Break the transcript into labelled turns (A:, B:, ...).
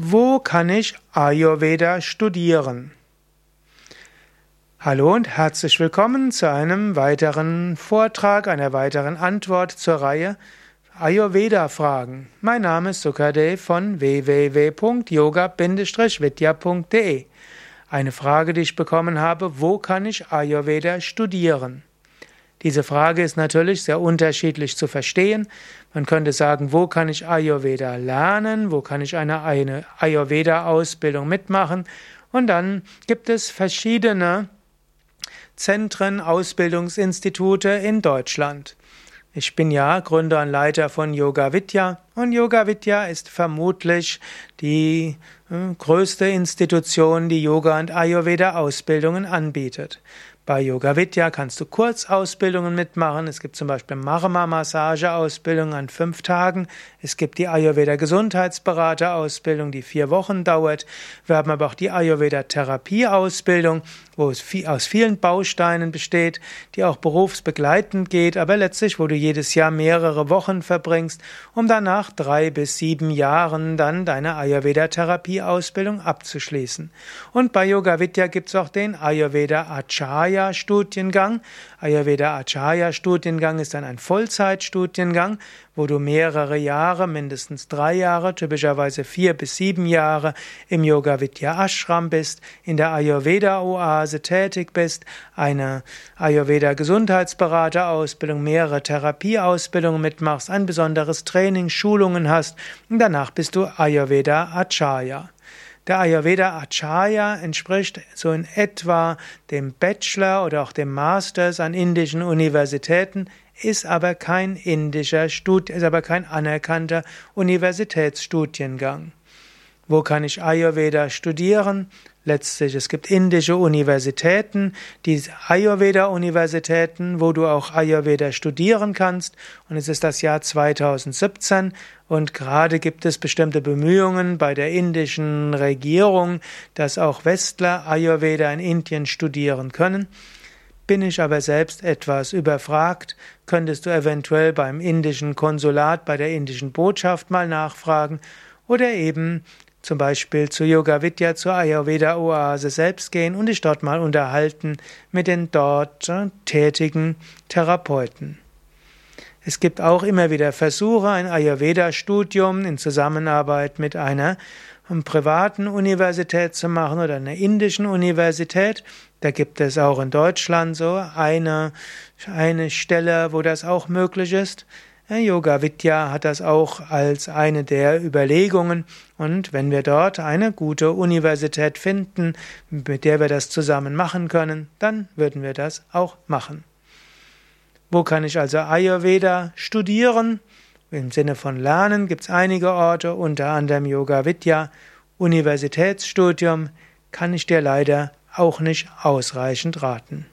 A: Wo kann ich Ayurveda studieren? Hallo und herzlich willkommen zu einem weiteren Vortrag, einer weiteren Antwort zur Reihe Ayurveda-Fragen. Mein Name ist Sukadev von www.yoga-vidya.de. Eine Frage, die ich bekommen habe, wo kann ich Ayurveda studieren? Diese Frage ist natürlich sehr unterschiedlich zu verstehen. Man könnte sagen, wo kann ich Ayurveda lernen? Wo kann ich eine, Ayurveda-Ausbildung mitmachen? Und dann gibt es verschiedene Zentren, Ausbildungsinstitute in Deutschland. Ich bin ja Gründer und Leiter von Yoga Vidya und Yoga Vidya ist vermutlich die äh, größte Institution, die Yoga und Ayurveda Ausbildungen anbietet. Bei Yoga Vidya kannst du Kurzausbildungen mitmachen. Es gibt zum Beispiel Marma-Massage-Ausbildung an fünf Tagen. Es gibt die Ayurveda Gesundheitsberater-Ausbildung, die vier Wochen dauert. Wir haben aber auch die Ayurveda Therapie-Ausbildung, wo es aus vielen Bausteinen besteht, die auch berufsbegleitend geht, aber letztlich, wo du jedes Jahr mehrere Wochen verbringst, um danach drei bis sieben Jahren dann deine Ayurveda Therapie-Ausbildung abzuschließen. Und bei Yoga Vidya gibt es auch den Ayurveda Acharya Acharya-Studiengang. Ayurveda Acharya-Studiengang ist dann ein Vollzeitstudiengang, wo du mehrere Jahre, mindestens drei Jahre, typischerweise vier bis sieben Jahre im Yoga Vidya Ashram bist, in der Ayurveda Oase tätig bist, eine Ayurveda Gesundheitsberaterausbildung, mehrere Therapieausbildungen mitmachst, ein besonderes Training, Schulungen hast und danach bist du Ayurveda Acharya. Der Ayurveda Acharya entspricht so in etwa dem Bachelor oder auch dem Masters an indischen Universitäten, ist aber kein indischer Stud ist aber kein anerkannter Universitätsstudiengang. Wo kann ich Ayurveda studieren? Letztlich, es gibt indische Universitäten, die Ayurveda-Universitäten, wo du auch Ayurveda studieren kannst. Und es ist das Jahr 2017 und gerade gibt es bestimmte Bemühungen bei der indischen Regierung, dass auch Westler Ayurveda in Indien studieren können. Bin ich aber selbst etwas überfragt, könntest du eventuell beim indischen Konsulat, bei der indischen Botschaft mal nachfragen oder eben zum Beispiel zu Yoga Vidya, zur Ayurveda Oase selbst gehen und dich dort mal unterhalten mit den dort äh, tätigen Therapeuten. Es gibt auch immer wieder Versuche, ein Ayurveda-Studium in Zusammenarbeit mit einer ähm, privaten Universität zu machen oder einer indischen Universität. Da gibt es auch in Deutschland so eine, eine Stelle, wo das auch möglich ist. Yoga Vidya hat das auch als eine der Überlegungen und wenn wir dort eine gute Universität finden, mit der wir das zusammen machen können, dann würden wir das auch machen. Wo kann ich also Ayurveda studieren? Im Sinne von Lernen gibt es einige Orte, unter anderem Yoga Vidya. Universitätsstudium kann ich dir leider auch nicht ausreichend raten.